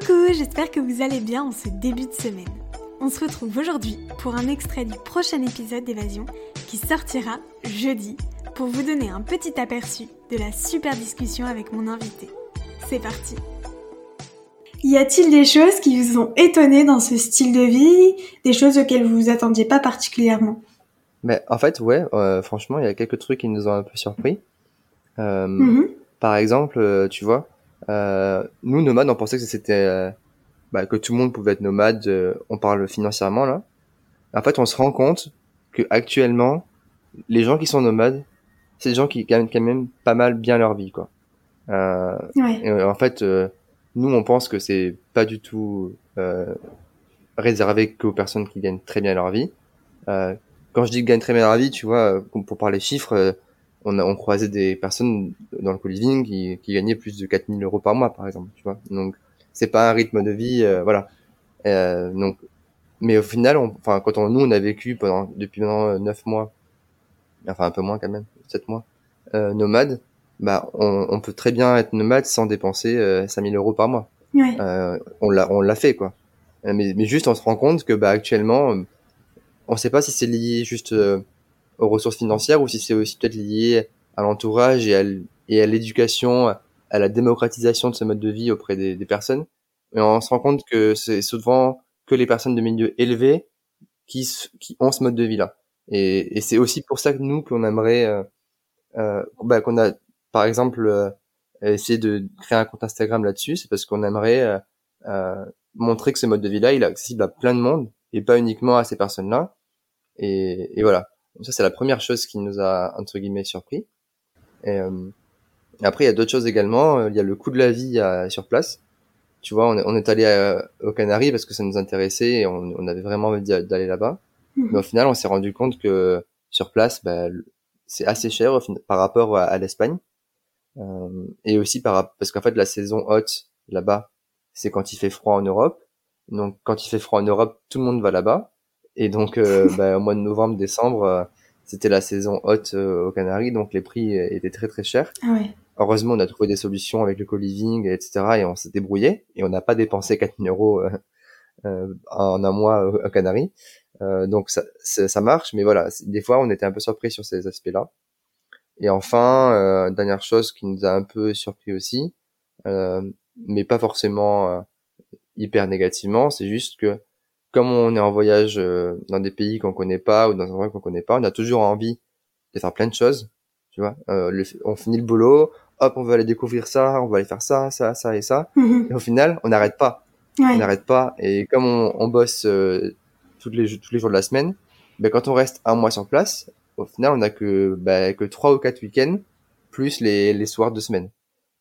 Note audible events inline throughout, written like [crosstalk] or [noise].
Coucou, j'espère que vous allez bien en ce début de semaine. On se retrouve aujourd'hui pour un extrait du prochain épisode d'Évasion qui sortira jeudi pour vous donner un petit aperçu de la super discussion avec mon invité. C'est parti Y a-t-il des choses qui vous ont étonné dans ce style de vie? Des choses auxquelles vous vous attendiez pas particulièrement? Mais en fait, ouais, euh, franchement, il y a quelques trucs qui nous ont un peu surpris. Euh, mm-hmm. Par exemple, euh, tu vois, nous, nomades, on pensait que c'était euh, bah, que tout le monde pouvait être nomade. Euh, on parle financièrement là. En fait, on se rend compte que actuellement, les gens qui sont nomades, c'est des gens qui gagnent quand même pas mal bien leur vie, quoi. ouais. en fait, nous, on pense que c'est pas du tout réservé qu'aux personnes qui gagnent très bien leur vie. quand je dis gagnent très bien leur vie, tu vois, pour parler chiffres on a on croisait des personnes dans le co-living qui, qui gagnaient plus de 4000 euros par mois par exemple tu vois. Donc c'est pas un rythme de vie euh, voilà. Euh, donc mais au final enfin quand on, nous on a vécu pendant depuis maintenant 9 mois enfin un peu moins quand même 7 mois euh, nomade bah on, on, peut très bien être nomade sans dépenser euh, 5000 euros par mois. Ouais. euh, on l'a on l'a fait quoi. Mais, mais juste on se rend compte que bah actuellement on sait pas si c'est lié juste euh, aux ressources financières ou si c'est aussi peut-être lié à l'entourage et à, l'éducation, à la démocratisation de ce mode de vie auprès des, personnes. Et on se rend compte que c'est souvent que les personnes de milieu élevé qui, ont ce mode de vie-là. Et, c'est aussi pour ça que nous, qu'on aimerait, euh, euh, bah, qu'on a, par exemple, euh, essayé de créer un compte Instagram là-dessus, c'est parce qu'on aimerait euh, euh, montrer que ce mode de vie-là, il est accessible à plein de monde et pas uniquement à ces personnes-là. Et voilà. Donc ça, c'est la première chose qui nous a, entre guillemets, surpris. Et, euh, après, il y a d'autres choses également. Il y a le coût de la vie à, sur place. Tu vois, on est, on est allé aux Canaries parce que ça nous intéressait et on, on avait vraiment envie d'aller là-bas. Mmh. Mais au final, on s'est rendu compte que sur place, bah, c'est assez cher par rapport à, à l'Espagne. Euh, et aussi par, parce qu'en fait, la saison haute là-bas, c'est quand il fait froid en Europe. Donc, quand il fait froid en Europe, tout le monde va là-bas. Et donc, euh, [laughs] bah, au mois de novembre, décembre, euh, c'était la saison haute euh, aux Canaries, donc les prix étaient très très chers. Ah ouais. Heureusement, on a trouvé des solutions avec le co-living, etc. Et on s'est débrouillé. Et on n'a pas dépensé 4000 euros en un mois aux Canaries. donc ça, ça, marche, mais voilà, des fois, on était un peu surpris sur ces aspects-là. Et enfin, dernière chose qui nous a un peu surpris aussi, mais pas forcément hyper négativement, c'est juste que comme on est en voyage euh, dans des pays qu'on connaît pas ou dans un endroit qu'on connaît pas, on a toujours envie de faire plein de choses, tu vois. Euh, on finit le boulot, hop, on va aller découvrir ça, on va aller faire ça, ça, ça et ça. Mhm. Et au final, on n'arrête pas. Ouais. On n'arrête pas. Et comme on, on bosse euh, tous les tous les jours de la semaine, ben quand on reste un mois sur place, au final, on a que ben, que trois ou quatre week-ends plus les les soirs de semaine.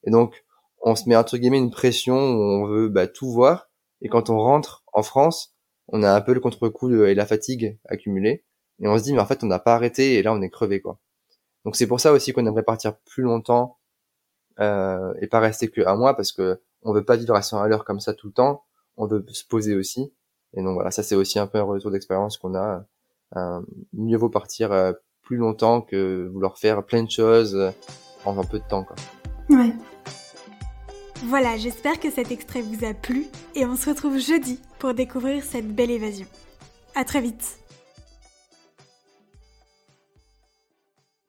Et donc, on se met entre guillemets une pression où on veut ben, tout voir. Et quand on rentre en France, on a un peu le contre-coup et la fatigue accumulée et on se dit mais en fait on n'a pas arrêté et là on est crevé quoi. Donc c'est pour ça aussi qu'on aimerait partir plus longtemps euh, et pas rester que un mois parce que on veut pas vivre à 100 à l'heure comme ça tout le temps, on veut se poser aussi et donc voilà ça c'est aussi un peu un retour d'expérience qu'on a. Euh, mieux vaut partir euh, plus longtemps que vouloir faire plein de choses euh, en un peu de temps quoi. Ouais. Voilà, j'espère que cet extrait vous a plu et on se retrouve jeudi pour découvrir cette belle évasion. À très vite